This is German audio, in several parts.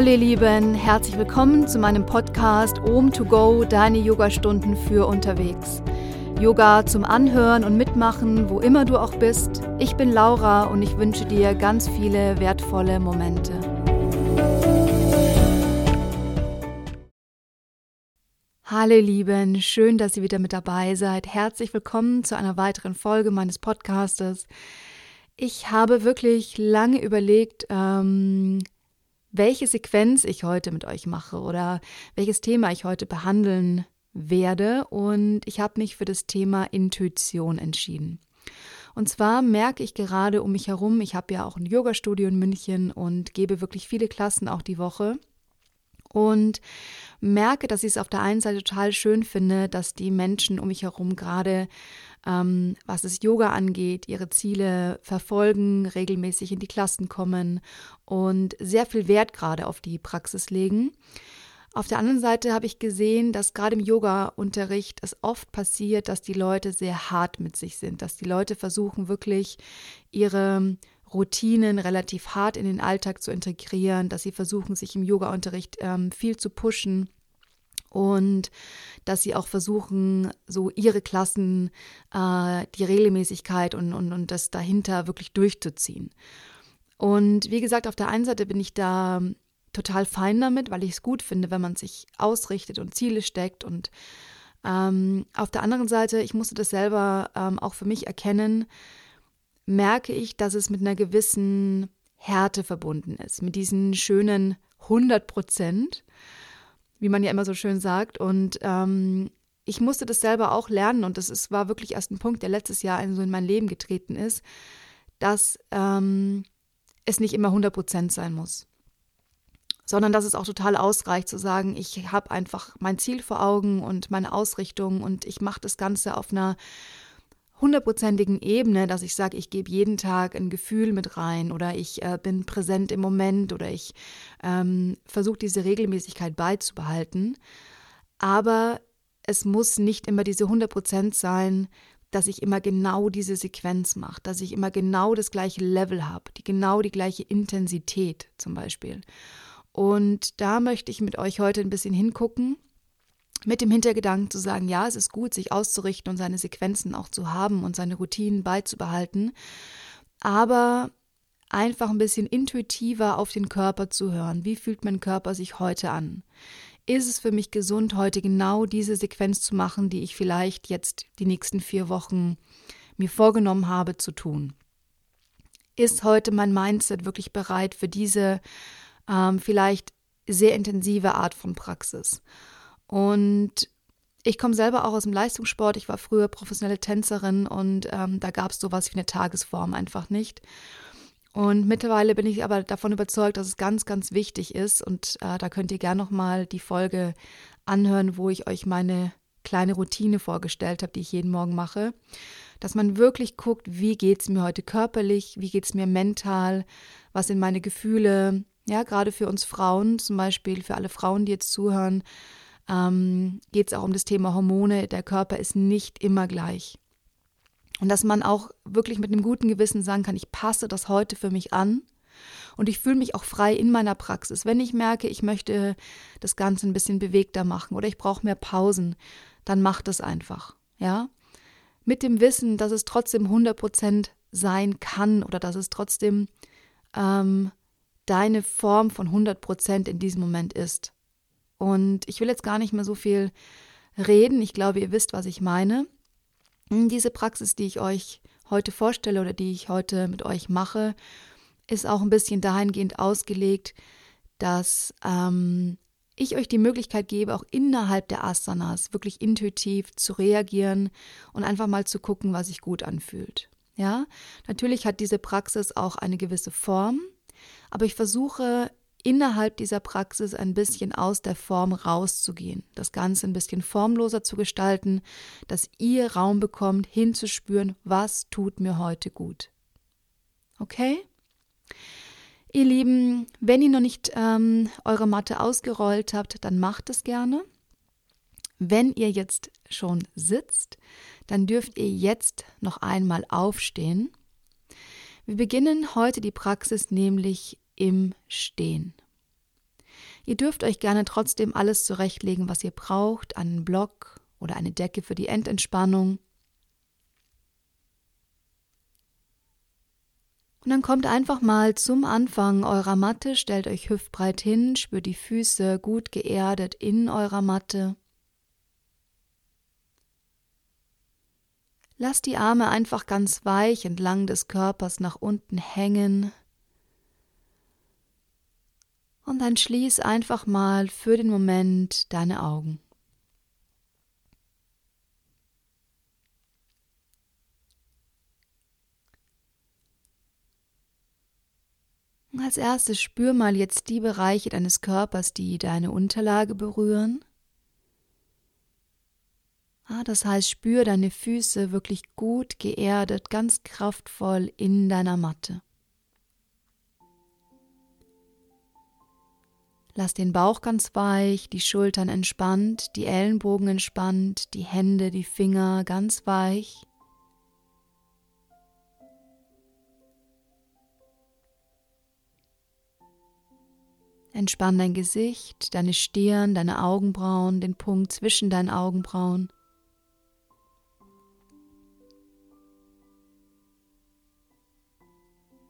Hallo ihr Lieben, herzlich willkommen zu meinem Podcast Om to Go, deine Yogastunden für unterwegs. Yoga zum Anhören und Mitmachen, wo immer du auch bist. Ich bin Laura und ich wünsche dir ganz viele wertvolle Momente. Hallo ihr Lieben, schön, dass ihr wieder mit dabei seid. Herzlich willkommen zu einer weiteren Folge meines Podcastes. Ich habe wirklich lange überlegt, ähm, welche Sequenz ich heute mit euch mache oder welches Thema ich heute behandeln werde. Und ich habe mich für das Thema Intuition entschieden. Und zwar merke ich gerade um mich herum, ich habe ja auch ein Yoga-Studio in München und gebe wirklich viele Klassen auch die Woche. Und merke, dass ich es auf der einen Seite total schön finde, dass die Menschen um mich herum gerade ähm, was es Yoga angeht, ihre Ziele verfolgen, regelmäßig in die Klassen kommen und sehr viel Wert gerade auf die Praxis legen. Auf der anderen Seite habe ich gesehen, dass gerade im Yoga-Unterricht es oft passiert, dass die Leute sehr hart mit sich sind, dass die Leute versuchen wirklich ihre Routinen relativ hart in den Alltag zu integrieren, dass sie versuchen, sich im Yoga-Unterricht ähm, viel zu pushen und dass sie auch versuchen, so ihre Klassen, äh, die Regelmäßigkeit und, und, und das dahinter wirklich durchzuziehen. Und wie gesagt, auf der einen Seite bin ich da total fein damit, weil ich es gut finde, wenn man sich ausrichtet und Ziele steckt. Und ähm, auf der anderen Seite, ich musste das selber ähm, auch für mich erkennen, merke ich, dass es mit einer gewissen Härte verbunden ist, mit diesen schönen 100 Prozent wie man ja immer so schön sagt. Und ähm, ich musste das selber auch lernen und das ist, war wirklich erst ein Punkt, der letztes Jahr so in mein Leben getreten ist, dass ähm, es nicht immer 100 Prozent sein muss, sondern dass es auch total ausreicht zu sagen, ich habe einfach mein Ziel vor Augen und meine Ausrichtung und ich mache das Ganze auf einer hundertprozentigen Ebene, dass ich sage, ich gebe jeden Tag ein Gefühl mit rein oder ich äh, bin präsent im Moment oder ich ähm, versuche diese Regelmäßigkeit beizubehalten. Aber es muss nicht immer diese 100 sein, dass ich immer genau diese Sequenz mache, dass ich immer genau das gleiche Level habe, die genau die gleiche Intensität zum Beispiel. Und da möchte ich mit euch heute ein bisschen hingucken mit dem Hintergedanken zu sagen, ja, es ist gut, sich auszurichten und seine Sequenzen auch zu haben und seine Routinen beizubehalten, aber einfach ein bisschen intuitiver auf den Körper zu hören. Wie fühlt mein Körper sich heute an? Ist es für mich gesund, heute genau diese Sequenz zu machen, die ich vielleicht jetzt die nächsten vier Wochen mir vorgenommen habe zu tun? Ist heute mein Mindset wirklich bereit für diese ähm, vielleicht sehr intensive Art von Praxis? Und ich komme selber auch aus dem Leistungssport. Ich war früher professionelle Tänzerin und ähm, da gab es sowas wie eine Tagesform einfach nicht. Und mittlerweile bin ich aber davon überzeugt, dass es ganz, ganz wichtig ist. Und äh, da könnt ihr gerne nochmal die Folge anhören, wo ich euch meine kleine Routine vorgestellt habe, die ich jeden Morgen mache. Dass man wirklich guckt, wie geht es mir heute körperlich, wie geht es mir mental, was sind meine Gefühle. Ja, gerade für uns Frauen, zum Beispiel für alle Frauen, die jetzt zuhören, ähm, geht es auch um das Thema Hormone. Der Körper ist nicht immer gleich. Und dass man auch wirklich mit einem guten Gewissen sagen kann, ich passe das heute für mich an und ich fühle mich auch frei in meiner Praxis. Wenn ich merke, ich möchte das Ganze ein bisschen bewegter machen oder ich brauche mehr Pausen, dann macht das einfach. Ja? Mit dem Wissen, dass es trotzdem 100% sein kann oder dass es trotzdem ähm, deine Form von 100% in diesem Moment ist. Und ich will jetzt gar nicht mehr so viel reden. Ich glaube, ihr wisst, was ich meine. Diese Praxis, die ich euch heute vorstelle oder die ich heute mit euch mache, ist auch ein bisschen dahingehend ausgelegt, dass ähm, ich euch die Möglichkeit gebe, auch innerhalb der Asanas wirklich intuitiv zu reagieren und einfach mal zu gucken, was sich gut anfühlt. Ja, natürlich hat diese Praxis auch eine gewisse Form, aber ich versuche innerhalb dieser Praxis ein bisschen aus der Form rauszugehen, das Ganze ein bisschen formloser zu gestalten, dass ihr Raum bekommt, hinzuspüren, was tut mir heute gut. Okay? Ihr Lieben, wenn ihr noch nicht ähm, eure Matte ausgerollt habt, dann macht es gerne. Wenn ihr jetzt schon sitzt, dann dürft ihr jetzt noch einmal aufstehen. Wir beginnen heute die Praxis nämlich im Stehen. Ihr dürft euch gerne trotzdem alles zurechtlegen, was ihr braucht, einen Block oder eine Decke für die Endentspannung. Und dann kommt einfach mal zum Anfang eurer Matte, stellt euch hüftbreit hin, spürt die Füße gut geerdet in eurer Matte. Lasst die Arme einfach ganz weich entlang des Körpers nach unten hängen. Und dann schließ einfach mal für den Moment deine Augen. Als erstes spür mal jetzt die Bereiche deines Körpers, die deine Unterlage berühren. Ah, das heißt, spür deine Füße wirklich gut geerdet, ganz kraftvoll in deiner Matte. Lass den Bauch ganz weich, die Schultern entspannt, die Ellenbogen entspannt, die Hände, die Finger ganz weich. Entspann dein Gesicht, deine Stirn, deine Augenbrauen, den Punkt zwischen deinen Augenbrauen.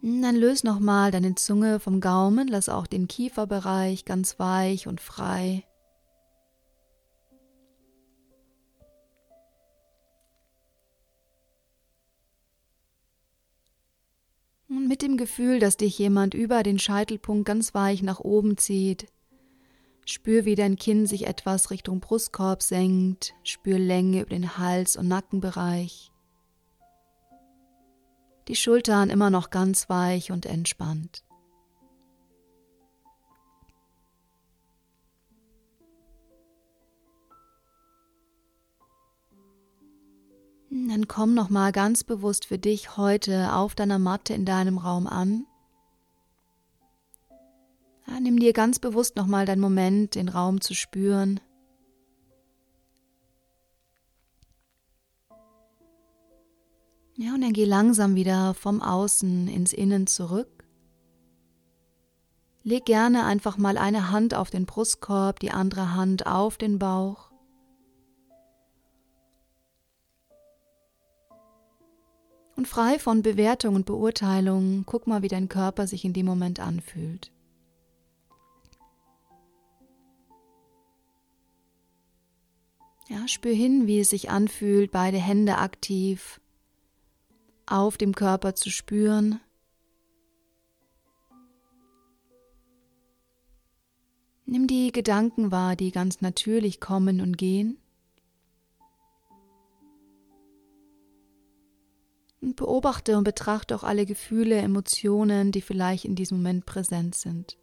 Dann löse nochmal deine Zunge vom Gaumen, lass auch den Kieferbereich ganz weich und frei. Und mit dem Gefühl, dass dich jemand über den Scheitelpunkt ganz weich nach oben zieht, spür, wie dein Kinn sich etwas Richtung Brustkorb senkt, spür Länge über den Hals- und Nackenbereich die Schultern immer noch ganz weich und entspannt. Dann komm noch mal ganz bewusst für dich heute auf deiner Matte in deinem Raum an. Ja, nimm dir ganz bewusst noch mal deinen Moment, den Raum zu spüren. Ja, und dann geh langsam wieder vom Außen ins Innen zurück. Leg gerne einfach mal eine Hand auf den Brustkorb, die andere Hand auf den Bauch. Und frei von Bewertung und Beurteilung, guck mal, wie dein Körper sich in dem Moment anfühlt. Ja, spür hin, wie es sich anfühlt, beide Hände aktiv auf dem Körper zu spüren. Nimm die Gedanken wahr, die ganz natürlich kommen und gehen. Und beobachte und betrachte auch alle Gefühle, Emotionen, die vielleicht in diesem Moment präsent sind.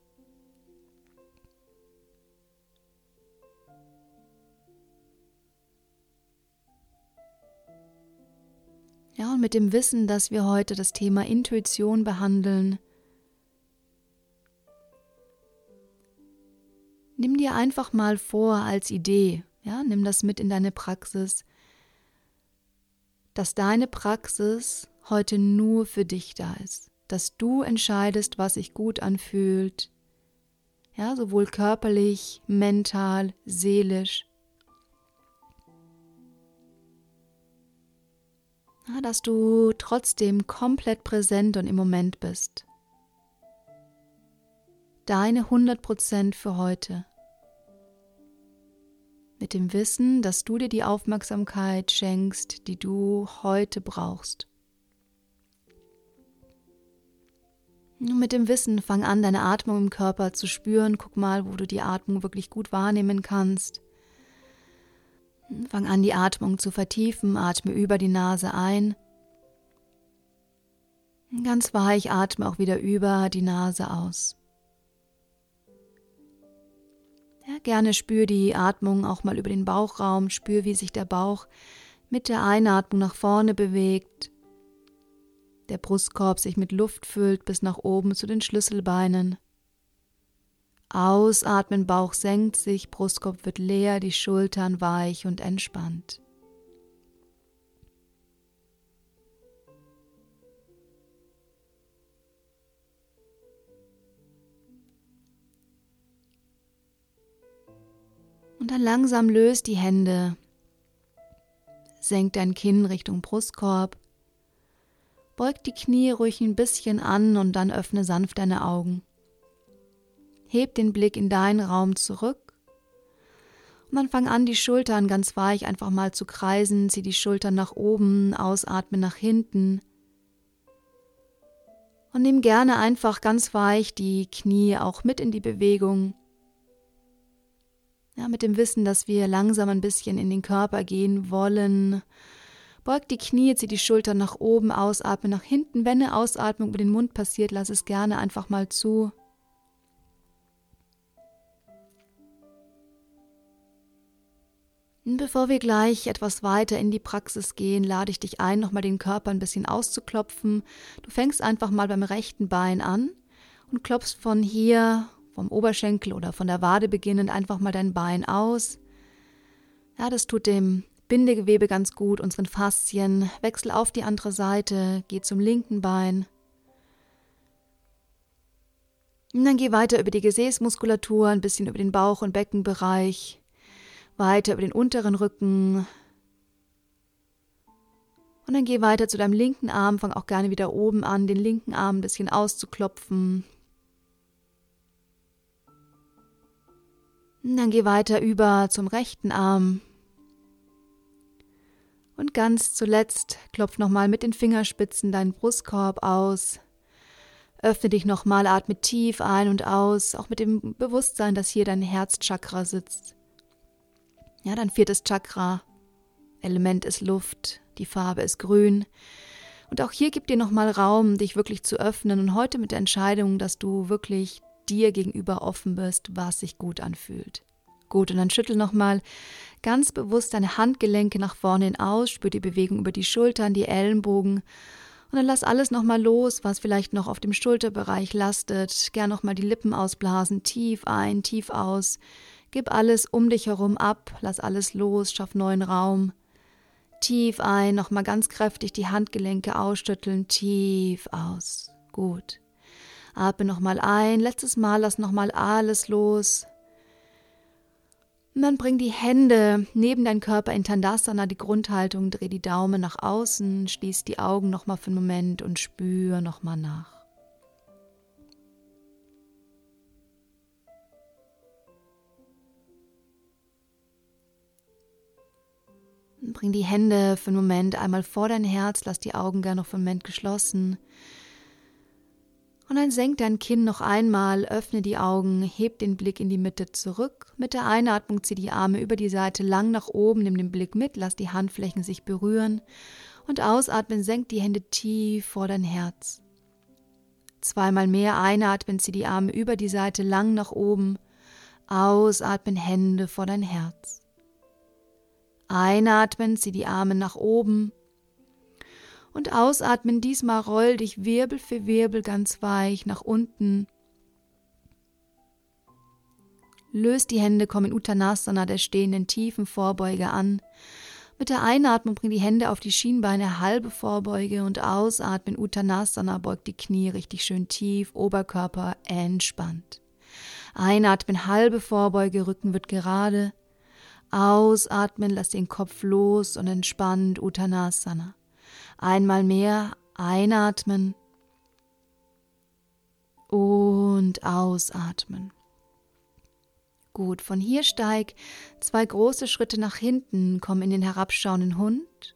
Ja, und mit dem Wissen, dass wir heute das Thema Intuition behandeln, nimm dir einfach mal vor als Idee, ja, nimm das mit in deine Praxis, dass deine Praxis heute nur für dich da ist, dass du entscheidest, was sich gut anfühlt, ja, sowohl körperlich, mental, seelisch. Dass du trotzdem komplett präsent und im Moment bist. Deine 100% für heute. Mit dem Wissen, dass du dir die Aufmerksamkeit schenkst, die du heute brauchst. Und mit dem Wissen fang an, deine Atmung im Körper zu spüren. Guck mal, wo du die Atmung wirklich gut wahrnehmen kannst. Fang an, die Atmung zu vertiefen, atme über die Nase ein. Ganz weich atme auch wieder über die Nase aus. Ja, gerne spür die Atmung auch mal über den Bauchraum, spür, wie sich der Bauch mit der Einatmung nach vorne bewegt, der Brustkorb sich mit Luft füllt bis nach oben zu den Schlüsselbeinen. Ausatmen, Bauch senkt sich, Brustkorb wird leer, die Schultern weich und entspannt. Und dann langsam löst die Hände. Senk dein Kinn Richtung Brustkorb. Beug die Knie ruhig ein bisschen an und dann öffne sanft deine Augen. Heb den Blick in deinen Raum zurück. Und dann fang an, die Schultern ganz weich einfach mal zu kreisen. Zieh die Schultern nach oben, ausatme nach hinten. Und nimm gerne einfach ganz weich die Knie auch mit in die Bewegung. Ja, mit dem Wissen, dass wir langsam ein bisschen in den Körper gehen wollen. Beug die Knie, zieh die Schultern nach oben, ausatme nach hinten. Wenn eine Ausatmung über den Mund passiert, lass es gerne einfach mal zu. Bevor wir gleich etwas weiter in die Praxis gehen, lade ich dich ein, nochmal den Körper ein bisschen auszuklopfen. Du fängst einfach mal beim rechten Bein an und klopfst von hier, vom Oberschenkel oder von der Wade beginnend, einfach mal dein Bein aus. Ja, das tut dem Bindegewebe ganz gut, unseren Faszien. Wechsel auf die andere Seite, geh zum linken Bein. Und dann geh weiter über die Gesäßmuskulatur, ein bisschen über den Bauch- und Beckenbereich weiter über den unteren Rücken. Und dann geh weiter zu deinem linken Arm, fang auch gerne wieder oben an, den linken Arm ein bisschen auszuklopfen. Und dann geh weiter über zum rechten Arm. Und ganz zuletzt klopf nochmal mit den Fingerspitzen deinen Brustkorb aus. Öffne dich nochmal, atme tief ein und aus, auch mit dem Bewusstsein, dass hier dein Herzchakra sitzt. Ja, dein viertes Chakra. Element ist Luft, die Farbe ist grün. Und auch hier gibt dir nochmal Raum, dich wirklich zu öffnen und heute mit der Entscheidung, dass du wirklich dir gegenüber offen bist, was sich gut anfühlt. Gut, und dann schüttel nochmal ganz bewusst deine Handgelenke nach vorne hin aus, spür die Bewegung über die Schultern, die Ellenbogen und dann lass alles nochmal los, was vielleicht noch auf dem Schulterbereich lastet. Gern nochmal die Lippen ausblasen, tief ein, tief aus. Gib alles um dich herum ab, lass alles los, schaff neuen Raum. Tief ein, nochmal ganz kräftig die Handgelenke ausschütteln, tief aus. Gut. Atme nochmal ein, letztes Mal lass nochmal alles los. Und dann bring die Hände neben deinen Körper in Tandasana, die Grundhaltung, dreh die Daumen nach außen, schließ die Augen nochmal für einen Moment und spür nochmal nach. Bring die Hände für einen Moment einmal vor dein Herz, lass die Augen gerne noch für einen Moment geschlossen. Und dann senk dein Kinn noch einmal, öffne die Augen, heb den Blick in die Mitte zurück. Mit der Einatmung zieh die Arme über die Seite lang nach oben, nimm den Blick mit, lass die Handflächen sich berühren. Und ausatmen, senk die Hände tief vor dein Herz. Zweimal mehr einatmen, zieh die Arme über die Seite lang nach oben. Ausatmen, Hände vor dein Herz. Einatmen, zieh die Arme nach oben. Und ausatmen, diesmal roll dich Wirbel für Wirbel ganz weich nach unten. Löst die Hände, komm in Uttanasana, der stehenden tiefen Vorbeuge an. Mit der Einatmung bring die Hände auf die Schienbeine, halbe Vorbeuge und ausatmen, Uttanasana, beugt die Knie richtig schön tief, Oberkörper entspannt. Einatmen, halbe Vorbeuge, Rücken wird gerade. Ausatmen, lass den Kopf los und entspannt Uttanasana. Einmal mehr einatmen und ausatmen. Gut, von hier steig zwei große Schritte nach hinten, komm in den herabschauenden Hund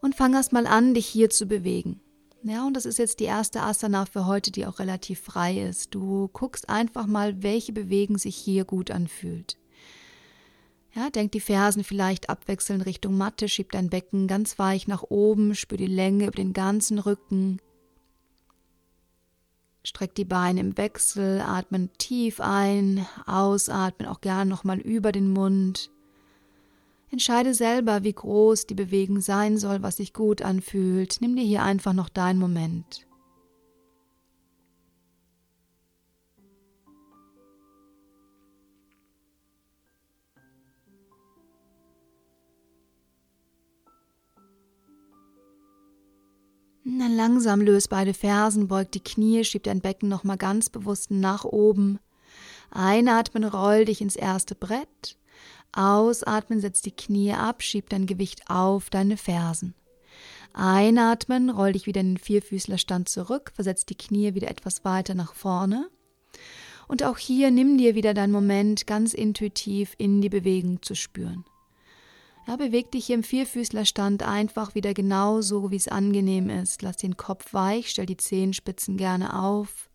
und fang erst mal an, dich hier zu bewegen. Ja, und das ist jetzt die erste Asana für heute, die auch relativ frei ist. Du guckst einfach mal, welche Bewegung sich hier gut anfühlt. Ja, denk die Fersen vielleicht abwechselnd Richtung Matte, schieb dein Becken ganz weich nach oben, spür die Länge über den ganzen Rücken. Streck die Beine im Wechsel, atmen tief ein, ausatmen auch gern nochmal über den Mund. Entscheide selber, wie groß die Bewegung sein soll, was sich gut anfühlt. Nimm dir hier einfach noch deinen Moment. Dann langsam löst beide Fersen, beugt die Knie, schiebt dein Becken nochmal ganz bewusst nach oben. Einatmen, roll dich ins erste Brett. Ausatmen, setz die Knie ab, schieb dein Gewicht auf deine Fersen. Einatmen, roll dich wieder in den Vierfüßlerstand zurück, versetz die Knie wieder etwas weiter nach vorne. Und auch hier nimm dir wieder deinen Moment, ganz intuitiv in die Bewegung zu spüren. Ja, beweg dich hier im Vierfüßlerstand einfach wieder genauso, wie es angenehm ist. Lass den Kopf weich, stell die Zehenspitzen gerne auf.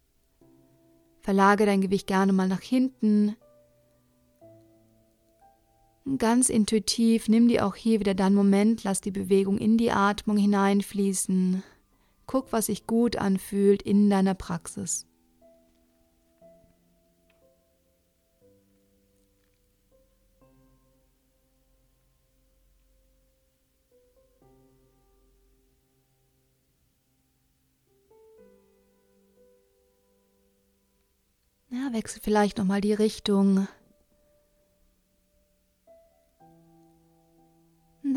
Verlage dein Gewicht gerne mal nach hinten. Ganz intuitiv nimm dir auch hier wieder deinen Moment, lass die Bewegung in die Atmung hineinfließen. Guck, was sich gut anfühlt in deiner Praxis. Ja, wechsel vielleicht nochmal die Richtung.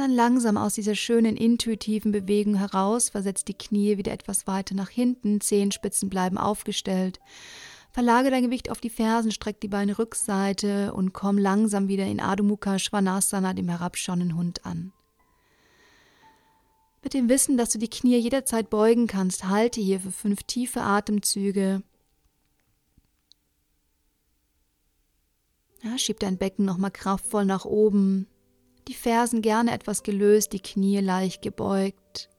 Dann langsam aus dieser schönen intuitiven Bewegung heraus, versetzt die Knie wieder etwas weiter nach hinten, Zehenspitzen bleiben aufgestellt. Verlage dein Gewicht auf die Fersen, streck die Beine Rückseite und komm langsam wieder in Adho Mukha Svanasana, dem herabschauenden Hund, an. Mit dem Wissen, dass du die Knie jederzeit beugen kannst, halte hier für fünf tiefe Atemzüge. Ja, schieb dein Becken nochmal kraftvoll nach oben, die Fersen gerne etwas gelöst, die Knie leicht gebeugt.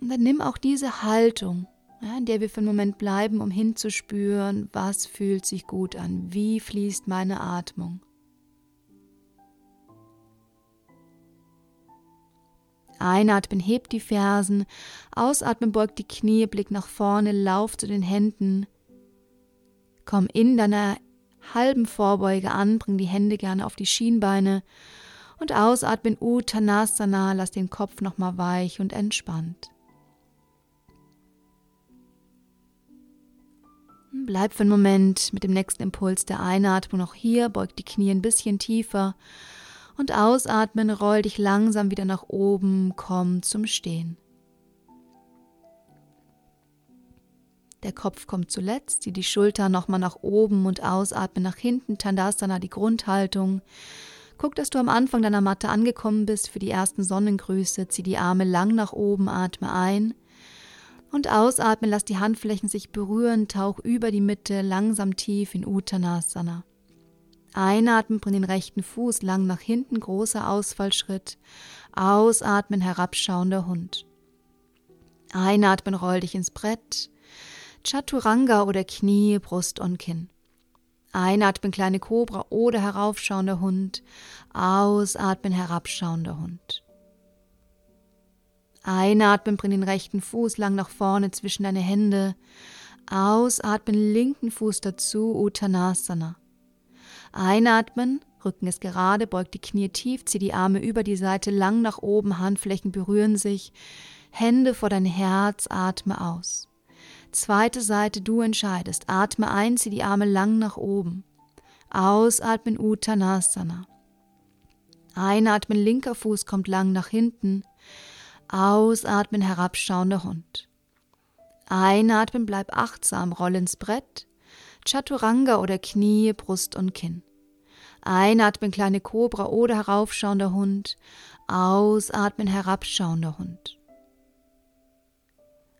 Und dann nimm auch diese Haltung, ja, in der wir für einen Moment bleiben, um hinzuspüren, was fühlt sich gut an, wie fließt meine Atmung. Einatmen, hebt die Fersen, ausatmen, beugt die Knie, Blick nach vorne, lauf zu den Händen. Komm in deiner halben Vorbeuge an, bring die Hände gerne auf die Schienbeine und ausatmen Uttanasana, lass den Kopf nochmal weich und entspannt. Bleib für einen Moment mit dem nächsten Impuls der Einatmung noch hier, beug die Knie ein bisschen tiefer und ausatmen, roll dich langsam wieder nach oben, komm zum Stehen. Der Kopf kommt zuletzt, zieh die Schulter nochmal nach oben und ausatmen nach hinten, Tandasana, die Grundhaltung. Guck, dass du am Anfang deiner Matte angekommen bist für die ersten Sonnengrüße, zieh die Arme lang nach oben, atme ein und ausatmen, lass die Handflächen sich berühren, tauch über die Mitte langsam tief in Uttanasana. Einatmen, bring den rechten Fuß lang nach hinten, großer Ausfallschritt. Ausatmen, herabschauender Hund. Einatmen, roll dich ins Brett. Chaturanga oder Knie, Brust und Kinn. Einatmen, kleine Kobra oder heraufschauender Hund. Ausatmen, herabschauender Hund. Einatmen, bring den rechten Fuß lang nach vorne zwischen deine Hände. Ausatmen, linken Fuß dazu, Uttanasana. Einatmen, Rücken ist gerade, beugt die Knie tief, zieh die Arme über die Seite lang nach oben, Handflächen berühren sich, Hände vor dein Herz, atme aus. Zweite Seite, du entscheidest. Atme ein, zieh die Arme lang nach oben. Ausatmen Uttanasana. Einatmen, linker Fuß kommt lang nach hinten. Ausatmen, herabschauender Hund. Einatmen, bleib achtsam, roll ins Brett. Chaturanga oder Knie, Brust und Kinn. Einatmen, kleine Kobra oder heraufschauender Hund. Ausatmen, herabschauender Hund.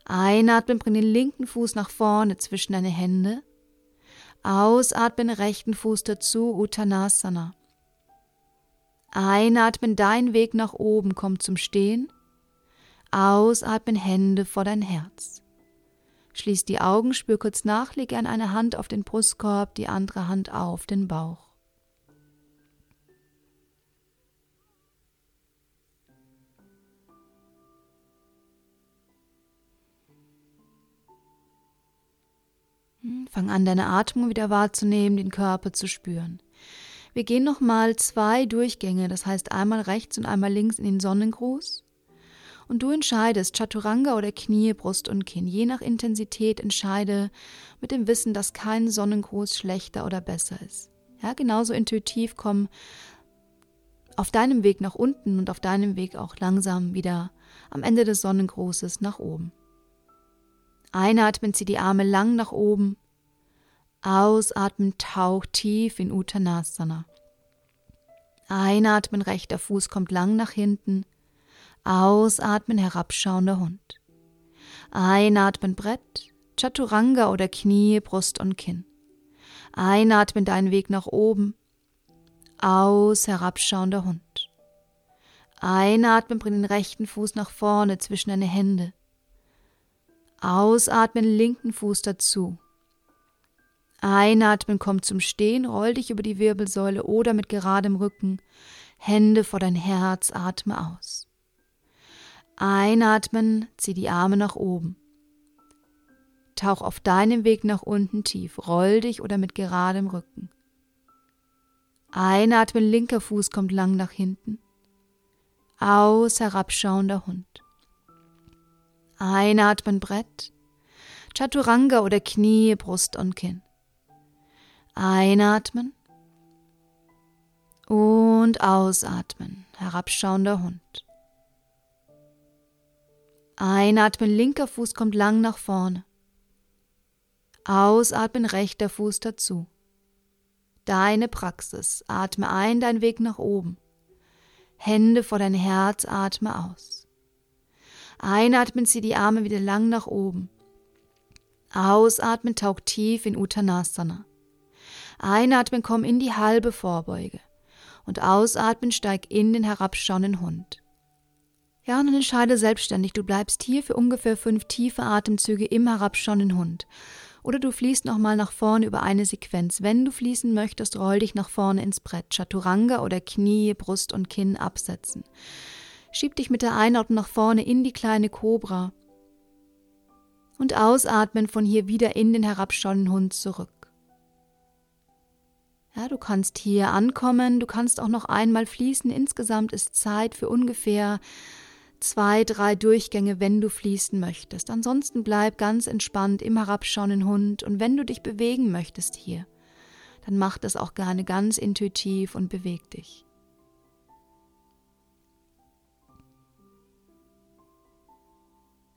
Einatmen, bring den linken Fuß nach vorne zwischen deine Hände. Ausatmen, rechten Fuß dazu, Uttanasana. Einatmen, dein Weg nach oben kommt zum Stehen. Ausatmen, Hände vor dein Herz. Schließ die Augen, spür kurz nach, lege an eine Hand auf den Brustkorb, die andere Hand auf den Bauch. Hm, fang an, deine Atmung wieder wahrzunehmen, den Körper zu spüren. Wir gehen nochmal zwei Durchgänge, das heißt einmal rechts und einmal links in den Sonnengruß und du entscheidest Chaturanga oder Knie, Brust und Kinn. Je nach Intensität entscheide mit dem Wissen, dass kein Sonnengruß schlechter oder besser ist. Ja, genauso intuitiv komm auf deinem Weg nach unten und auf deinem Weg auch langsam wieder am Ende des Sonnengrußes nach oben. Einatmen, zieh die Arme lang nach oben. Ausatmen, tauch tief in Uttanasana. Einatmen, rechter Fuß kommt lang nach hinten. Ausatmen, herabschauender Hund. Einatmen, Brett, Chaturanga oder Knie, Brust und Kinn. Einatmen, deinen Weg nach oben. Aus, herabschauender Hund. Einatmen, bring den rechten Fuß nach vorne zwischen deine Hände. Ausatmen, linken Fuß dazu. Einatmen, komm zum Stehen, roll dich über die Wirbelsäule oder mit geradem Rücken, Hände vor dein Herz, atme aus. Einatmen, zieh die Arme nach oben. Tauch auf deinem Weg nach unten tief, roll dich oder mit geradem Rücken. Einatmen, linker Fuß kommt lang nach hinten. Aus, herabschauender Hund. Einatmen, Brett. Chaturanga oder Knie, Brust und Kinn. Einatmen. Und ausatmen, herabschauender Hund. Einatmen, linker Fuß kommt lang nach vorne. Ausatmen, rechter Fuß dazu. Deine Praxis. Atme ein, dein Weg nach oben. Hände vor dein Herz, atme aus. Einatmen, zieh die Arme wieder lang nach oben. Ausatmen, tauch tief in Uttanasana. Einatmen, komm in die halbe Vorbeuge. Und ausatmen, steig in den herabschauenden Hund. Ja, und entscheide selbstständig, du bleibst hier für ungefähr fünf tiefe Atemzüge im herabschauenden Hund. Oder du fließt nochmal nach vorne über eine Sequenz. Wenn du fließen möchtest, roll dich nach vorne ins Brett. Chaturanga oder Knie, Brust und Kinn absetzen. Schieb dich mit der Einatmung nach vorne in die kleine Kobra. Und ausatmen von hier wieder in den herabschauenden Hund zurück. Ja, du kannst hier ankommen, du kannst auch noch einmal fließen. Insgesamt ist Zeit für ungefähr zwei, drei Durchgänge, wenn du fließen möchtest. Ansonsten bleib ganz entspannt im herabschauenden Hund und wenn du dich bewegen möchtest hier, dann mach das auch gerne ganz intuitiv und beweg dich.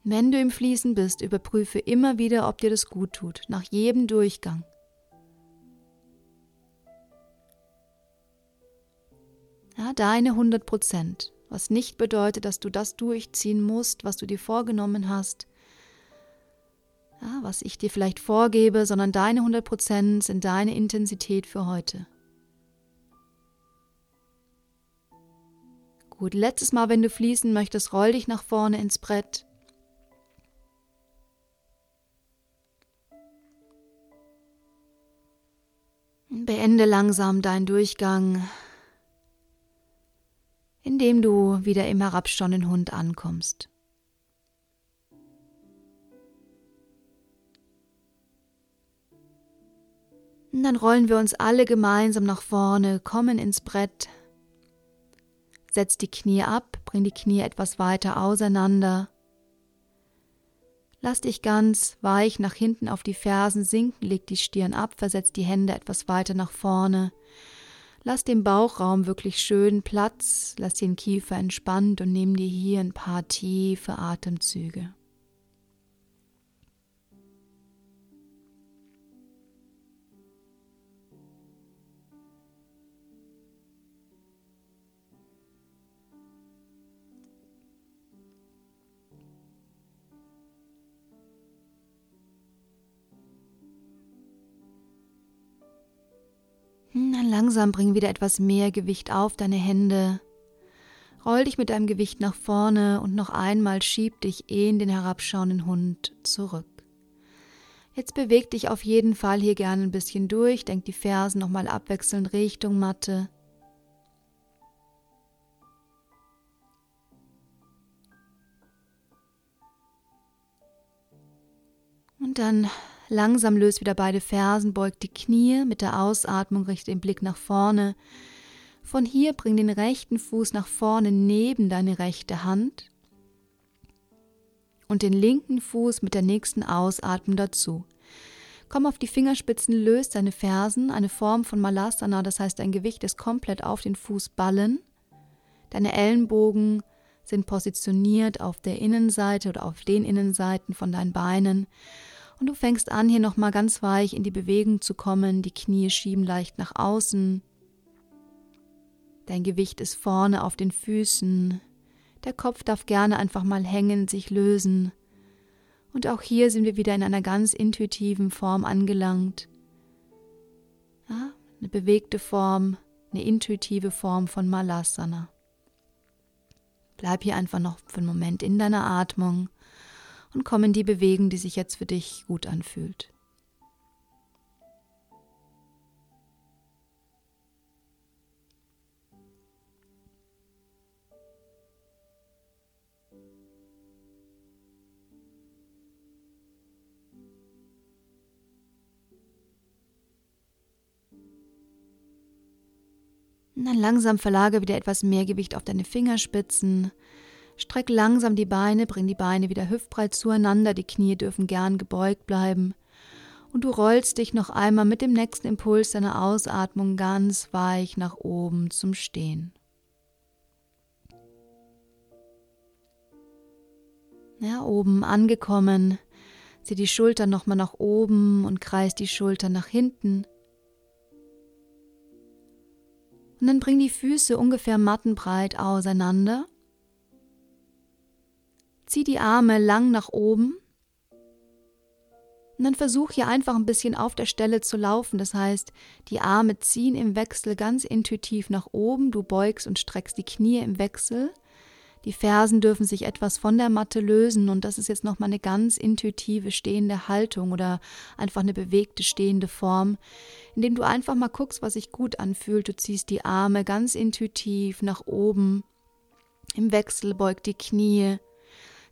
Wenn du im Fließen bist, überprüfe immer wieder, ob dir das gut tut, nach jedem Durchgang. Ja, deine 100 Prozent was nicht bedeutet, dass du das durchziehen musst, was du dir vorgenommen hast, ja, was ich dir vielleicht vorgebe, sondern deine 100% sind deine Intensität für heute. Gut, letztes Mal, wenn du fließen möchtest, roll dich nach vorne ins Brett. Beende langsam deinen Durchgang indem du wieder im herabschauenden Hund ankommst. Und dann rollen wir uns alle gemeinsam nach vorne, kommen ins Brett, setz die Knie ab, bring die Knie etwas weiter auseinander. Lass dich ganz weich nach hinten auf die Fersen sinken, leg die Stirn ab, versetz die Hände etwas weiter nach vorne Lass dem Bauchraum wirklich schön Platz, lass den Kiefer entspannt und nimm dir hier ein paar tiefe Atemzüge. Langsam bring wieder etwas mehr Gewicht auf deine Hände. Roll dich mit deinem Gewicht nach vorne und noch einmal schieb dich in den herabschauenden Hund zurück. Jetzt beweg dich auf jeden Fall hier gerne ein bisschen durch, denk die Fersen nochmal abwechselnd Richtung Matte. Und dann Langsam löst wieder beide Fersen, beugt die Knie, mit der Ausatmung richte den Blick nach vorne. Von hier bring den rechten Fuß nach vorne neben deine rechte Hand und den linken Fuß mit der nächsten Ausatmung dazu. Komm auf die Fingerspitzen, löst deine Fersen, eine Form von Malasana, das heißt dein Gewicht ist komplett auf den Fußballen. Deine Ellenbogen sind positioniert auf der Innenseite oder auf den Innenseiten von deinen Beinen. Und du fängst an, hier nochmal ganz weich in die Bewegung zu kommen. Die Knie schieben leicht nach außen. Dein Gewicht ist vorne auf den Füßen. Der Kopf darf gerne einfach mal hängen, sich lösen. Und auch hier sind wir wieder in einer ganz intuitiven Form angelangt. Ja, eine bewegte Form, eine intuitive Form von Malasana. Bleib hier einfach noch für einen Moment in deiner Atmung und komm in die Bewegung, die sich jetzt für dich gut anfühlt. Und dann langsam verlagere wieder etwas mehr Gewicht auf deine Fingerspitzen. Streck langsam die Beine, bring die Beine wieder hüftbreit zueinander, die Knie dürfen gern gebeugt bleiben. Und du rollst dich noch einmal mit dem nächsten Impuls deiner Ausatmung ganz weich nach oben zum Stehen. Ja, oben angekommen, zieh die Schultern nochmal nach oben und kreis die Schultern nach hinten. Und dann bring die Füße ungefähr mattenbreit auseinander. Zieh die Arme lang nach oben. Und dann versuch hier einfach ein bisschen auf der Stelle zu laufen. Das heißt, die Arme ziehen im Wechsel ganz intuitiv nach oben. Du beugst und streckst die Knie im Wechsel. Die Fersen dürfen sich etwas von der Matte lösen und das ist jetzt nochmal eine ganz intuitive stehende Haltung oder einfach eine bewegte stehende Form, indem du einfach mal guckst, was sich gut anfühlt. Du ziehst die Arme ganz intuitiv nach oben. Im Wechsel beugt die Knie.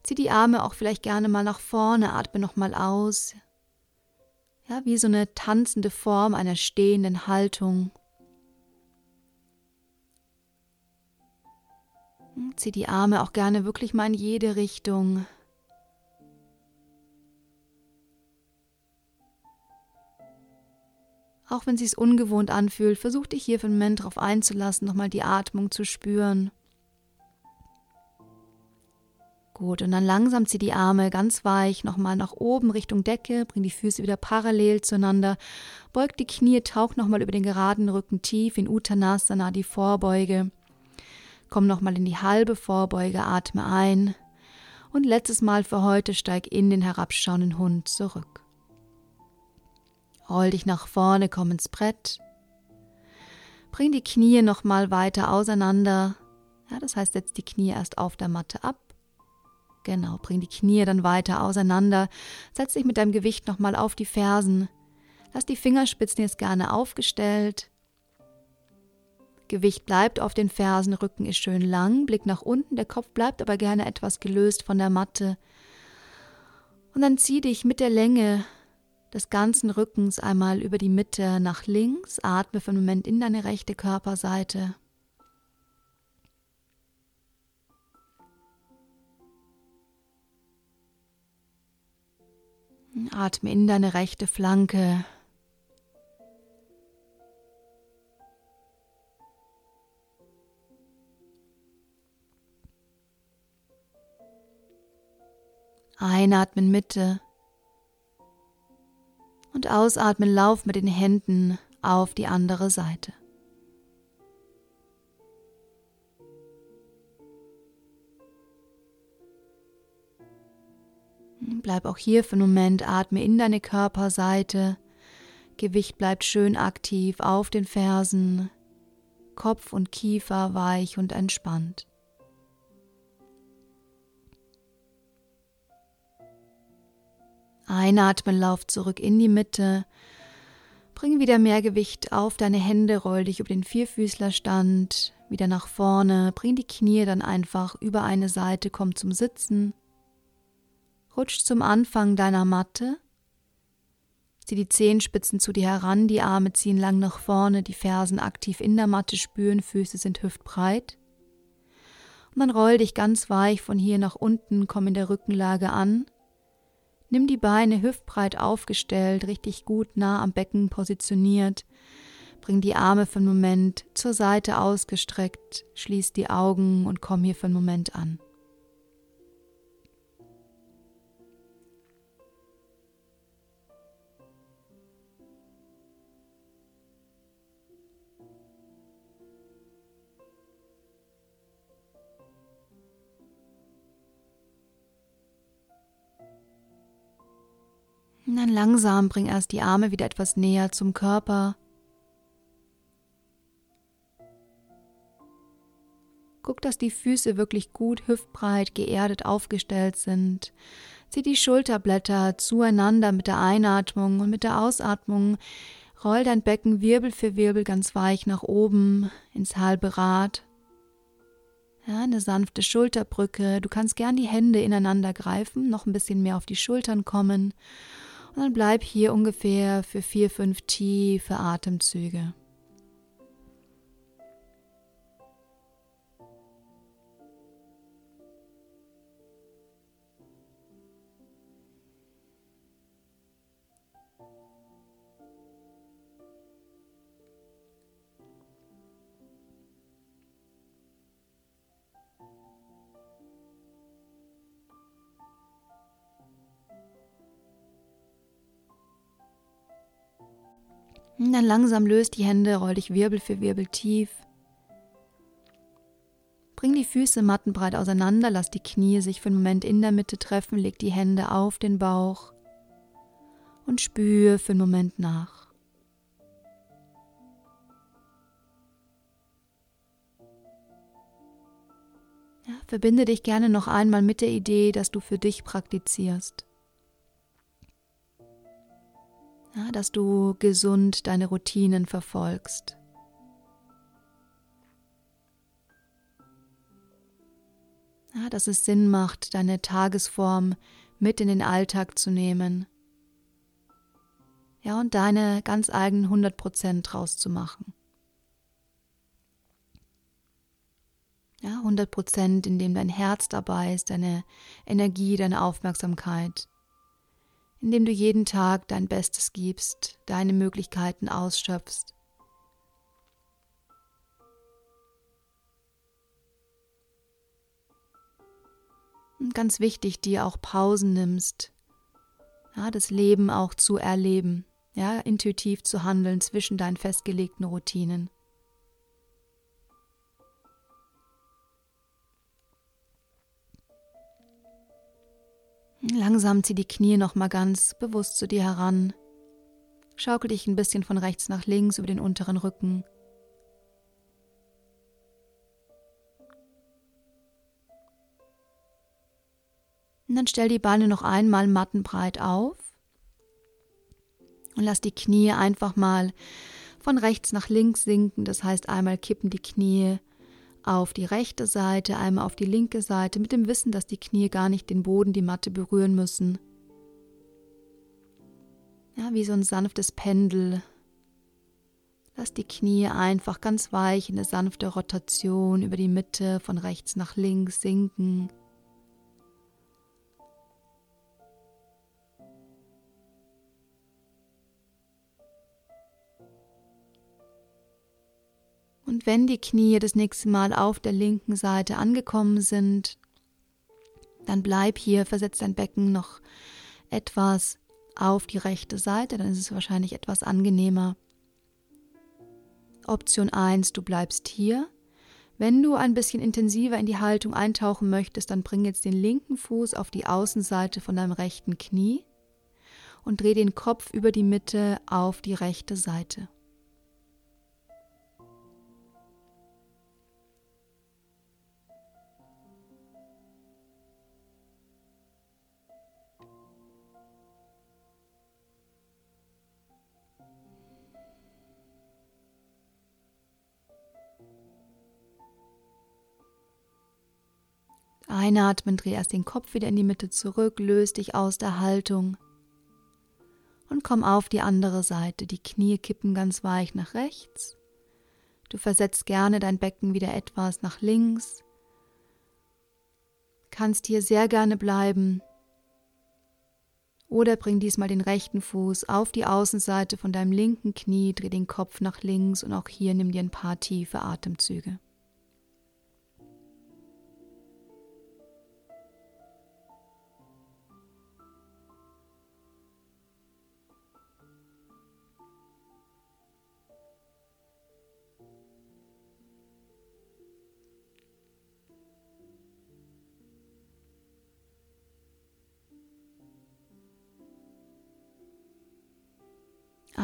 Zieh die Arme auch vielleicht gerne mal nach vorne, atme nochmal aus. Ja, wie so eine tanzende Form einer stehenden Haltung. Zieh die Arme auch gerne wirklich mal in jede Richtung. Auch wenn es sich ungewohnt anfühlt, versuch dich hier für einen Moment darauf einzulassen, nochmal die Atmung zu spüren. Gut, und dann langsam zieh die Arme ganz weich nochmal nach oben Richtung Decke, bring die Füße wieder parallel zueinander, beug die Knie, tauch nochmal über den geraden Rücken tief in Uttanasana, die Vorbeuge. Komm nochmal in die halbe Vorbeuge, atme ein. Und letztes Mal für heute steig in den herabschauenden Hund zurück. Roll dich nach vorne, komm ins Brett. Bring die Knie nochmal weiter auseinander. Ja, das heißt, setz die Knie erst auf der Matte ab. Genau, bring die Knie dann weiter auseinander. Setz dich mit deinem Gewicht nochmal auf die Fersen. Lass die Fingerspitzen jetzt gerne aufgestellt. Gewicht bleibt auf den Fersen, Rücken ist schön lang, Blick nach unten, der Kopf bleibt aber gerne etwas gelöst von der Matte. Und dann zieh dich mit der Länge des ganzen Rückens einmal über die Mitte nach links, atme für einen Moment in deine rechte Körperseite. Atme in deine rechte Flanke. Einatmen Mitte und ausatmen Lauf mit den Händen auf die andere Seite. Bleib auch hier für einen Moment, atme in deine Körperseite. Gewicht bleibt schön aktiv auf den Fersen, Kopf und Kiefer weich und entspannt. Einatmen, lauf zurück in die Mitte. Bring wieder mehr Gewicht auf deine Hände, roll dich über den Vierfüßlerstand, wieder nach vorne, bring die Knie dann einfach über eine Seite, komm zum Sitzen. Rutsch zum Anfang deiner Matte. Zieh die Zehenspitzen zu dir heran, die Arme ziehen lang nach vorne, die Fersen aktiv in der Matte spüren, Füße sind hüftbreit. Und dann roll dich ganz weich von hier nach unten, komm in der Rückenlage an Nimm die Beine hüftbreit aufgestellt, richtig gut nah am Becken positioniert. Bring die Arme für einen Moment zur Seite ausgestreckt, schließ die Augen und komm hier für einen Moment an. Und dann langsam bring erst die Arme wieder etwas näher zum Körper. Guck, dass die Füße wirklich gut hüftbreit geerdet aufgestellt sind. Zieh die Schulterblätter zueinander mit der Einatmung und mit der Ausatmung. Roll dein Becken Wirbel für Wirbel ganz weich nach oben ins halbe Rad. Ja, eine sanfte Schulterbrücke. Du kannst gern die Hände ineinander greifen, noch ein bisschen mehr auf die Schultern kommen und dann bleib hier ungefähr für vier, fünf tiefe Atemzüge. Dann langsam löst die Hände, roll dich Wirbel für Wirbel tief. Bring die Füße mattenbreit auseinander, lass die Knie sich für einen Moment in der Mitte treffen, leg die Hände auf den Bauch und spüre für einen Moment nach. Ja, verbinde dich gerne noch einmal mit der Idee, dass du für dich praktizierst. Ja, dass du gesund deine Routinen verfolgst. Ja, dass es Sinn macht, deine Tagesform mit in den Alltag zu nehmen. Ja, und deine ganz eigenen 100 Prozent draus zu machen. Ja, 100 Prozent, in dem dein Herz dabei ist, deine Energie, deine Aufmerksamkeit indem du jeden Tag dein Bestes gibst, deine Möglichkeiten ausschöpfst. Und ganz wichtig, dir auch Pausen nimmst, ja, das Leben auch zu erleben, ja, intuitiv zu handeln zwischen deinen festgelegten Routinen. Langsam zieh die Knie noch mal ganz bewusst zu dir heran. Schaukel dich ein bisschen von rechts nach links über den unteren Rücken. Und dann stell die Beine noch einmal mattenbreit auf und lass die Knie einfach mal von rechts nach links sinken. Das heißt, einmal kippen die Knie auf die rechte Seite, einmal auf die linke Seite, mit dem Wissen, dass die Knie gar nicht den Boden, die Matte berühren müssen. Ja, wie so ein sanftes Pendel. Lass die Knie einfach ganz weich in eine sanfte Rotation über die Mitte von rechts nach links sinken. Wenn die Knie das nächste Mal auf der linken Seite angekommen sind, dann bleib hier, versetz dein Becken noch etwas auf die rechte Seite, dann ist es wahrscheinlich etwas angenehmer. Option 1, du bleibst hier. Wenn du ein bisschen intensiver in die Haltung eintauchen möchtest, dann bring jetzt den linken Fuß auf die Außenseite von deinem rechten Knie und dreh den Kopf über die Mitte auf die rechte Seite. Einatmen, dreh erst den Kopf wieder in die Mitte zurück, löst dich aus der Haltung und komm auf die andere Seite. Die Knie kippen ganz weich nach rechts. Du versetzt gerne dein Becken wieder etwas nach links. Kannst hier sehr gerne bleiben Oder bring diesmal den rechten Fuß auf die Außenseite von deinem linken Knie, dreh den Kopf nach links und auch hier nimm dir ein paar tiefe Atemzüge.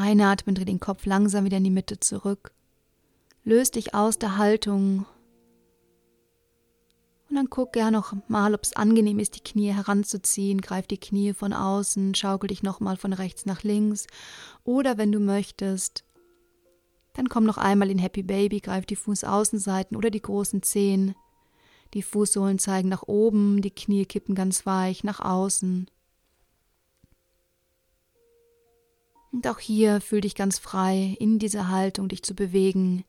Einatmen, dreh den Kopf langsam wieder in die Mitte zurück. Löst dich aus der Haltung. Und dann guck gerne noch mal, ob es angenehm ist, die Knie heranzuziehen. Greif die Knie von außen, schaukel dich nochmal von rechts nach links. Oder wenn du möchtest, dann komm noch einmal in Happy Baby, greif die Fußaußenseiten oder die großen Zehen. Die Fußsohlen zeigen nach oben, die Knie kippen ganz weich nach außen. Und auch hier fühl dich ganz frei, in dieser Haltung dich zu bewegen.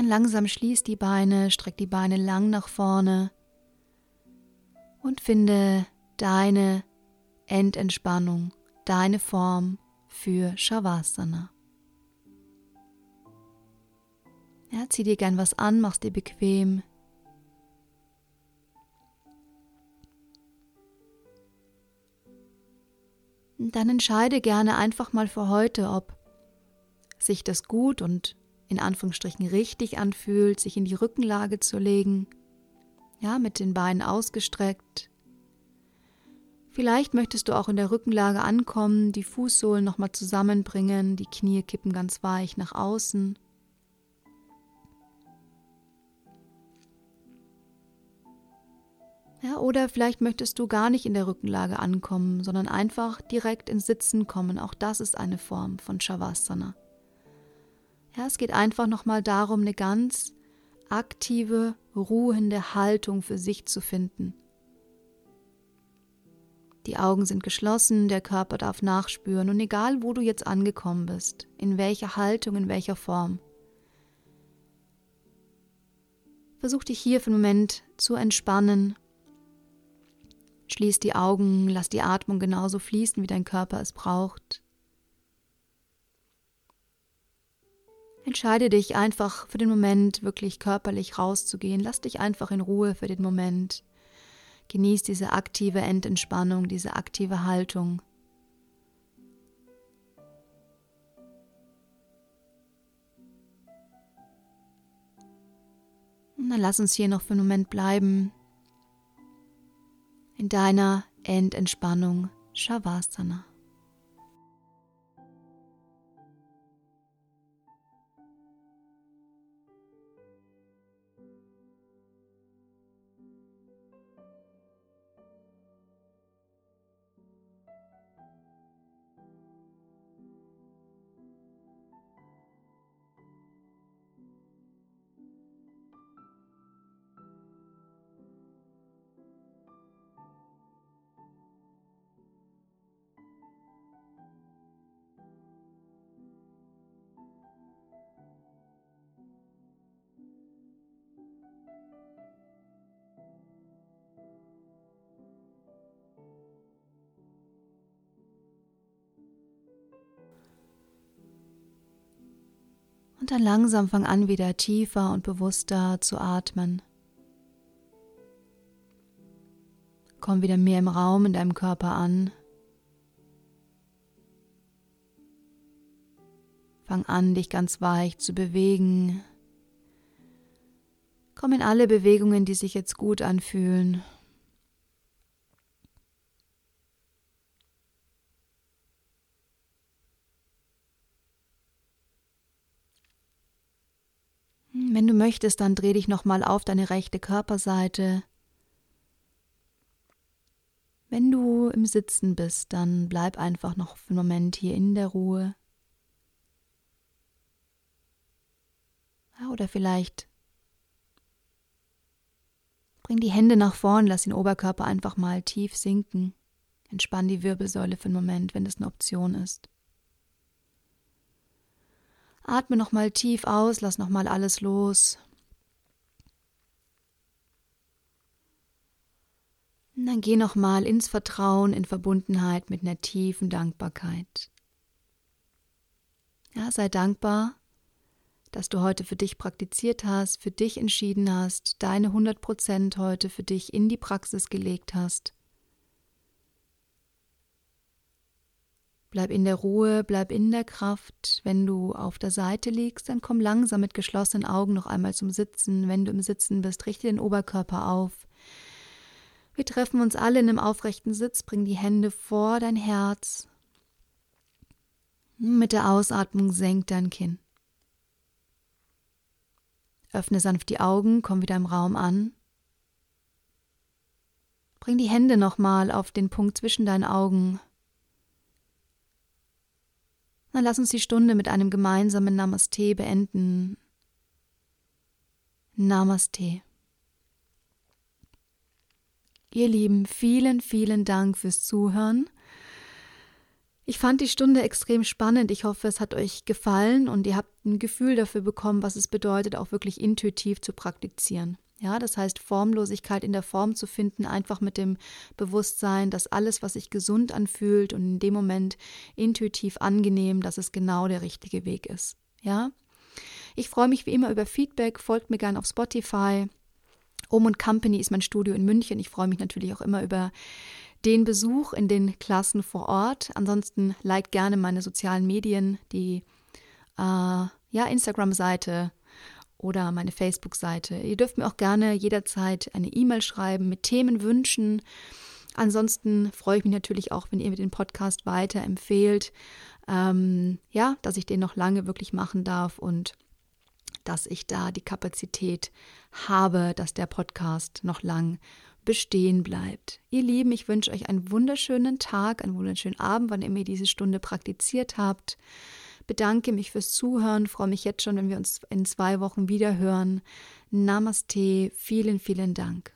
Dann langsam schließ die Beine, streck die Beine lang nach vorne und finde deine Endentspannung, deine Form für Shavasana. Ja, zieh dir gern was an, mach's dir bequem. Und dann entscheide gerne einfach mal für heute, ob sich das gut und in Anführungsstrichen richtig anfühlt, sich in die Rückenlage zu legen, ja, mit den Beinen ausgestreckt. Vielleicht möchtest du auch in der Rückenlage ankommen, die Fußsohlen nochmal zusammenbringen, die Knie kippen ganz weich nach außen. Ja, oder vielleicht möchtest du gar nicht in der Rückenlage ankommen, sondern einfach direkt ins Sitzen kommen. Auch das ist eine Form von Shavasana. Ja, es geht einfach nochmal darum, eine ganz aktive, ruhende Haltung für sich zu finden. Die Augen sind geschlossen, der Körper darf nachspüren und egal, wo du jetzt angekommen bist, in welcher Haltung, in welcher Form, versuch dich hier für einen Moment zu entspannen. Schließ die Augen, lass die Atmung genauso fließen, wie dein Körper es braucht. Entscheide dich einfach für den Moment wirklich körperlich rauszugehen. Lass dich einfach in Ruhe für den Moment. Genieß diese aktive Endentspannung, diese aktive Haltung. Und dann lass uns hier noch für einen Moment bleiben. In deiner Endentspannung Shavasana. Und dann langsam fang an, wieder tiefer und bewusster zu atmen. Komm wieder mehr im Raum in deinem Körper an. Fang an, dich ganz weich zu bewegen. Komm in alle Bewegungen, die sich jetzt gut anfühlen. Wenn du möchtest, dann dreh dich nochmal auf deine rechte Körperseite. Wenn du im Sitzen bist, dann bleib einfach noch einen Moment hier in der Ruhe. oder vielleicht Bring die Hände nach vorn, lass den Oberkörper einfach mal tief sinken. Entspann die Wirbelsäule für einen Moment, wenn das eine Option ist. Atme nochmal tief aus, lass nochmal alles los. Und dann geh nochmal ins Vertrauen, in Verbundenheit mit einer tiefen Dankbarkeit. Ja, sei dankbar, dass du heute für dich praktiziert hast, für dich entschieden hast, deine 100 Prozent heute für dich in die Praxis gelegt hast. Bleib in der Ruhe, bleib in der Kraft. Wenn du auf der Seite liegst, dann komm langsam mit geschlossenen Augen noch einmal zum Sitzen. Wenn du im Sitzen bist, richte den Oberkörper auf. Wir treffen uns alle in einem aufrechten Sitz, bring die Hände vor dein Herz. Mit der Ausatmung senk dein Kinn. Öffne sanft die Augen, komm wieder im Raum an. Bring die Hände nochmal auf den Punkt zwischen deinen Augen. Dann lass uns die Stunde mit einem gemeinsamen Namaste beenden. Namaste. Ihr Lieben, vielen, vielen Dank fürs Zuhören. Ich fand die Stunde extrem spannend. Ich hoffe, es hat euch gefallen und ihr habt ein Gefühl dafür bekommen, was es bedeutet, auch wirklich intuitiv zu praktizieren. Ja, das heißt, Formlosigkeit in der Form zu finden, einfach mit dem Bewusstsein, dass alles, was sich gesund anfühlt und in dem Moment intuitiv angenehm, dass es genau der richtige Weg ist. Ja, ich freue mich wie immer über Feedback. Folgt mir gerne auf Spotify. Und Company ist mein Studio in München. Ich freue mich natürlich auch immer über den Besuch in den Klassen vor Ort. Ansonsten like gerne meine sozialen Medien, die äh, ja, Instagram-Seite oder meine Facebook-Seite. Ihr dürft mir auch gerne jederzeit eine E-Mail schreiben mit Themenwünschen. Ansonsten freue ich mich natürlich auch, wenn ihr mir den Podcast weiterempfehlt. Ähm, ja, dass ich den noch lange wirklich machen darf und dass ich da die Kapazität habe, dass der Podcast noch lang bestehen bleibt. Ihr Lieben, ich wünsche euch einen wunderschönen Tag, einen wunderschönen Abend, wann ihr mir diese Stunde praktiziert habt. Bedanke mich fürs Zuhören, freue mich jetzt schon, wenn wir uns in zwei Wochen wieder hören. Namaste, vielen, vielen Dank.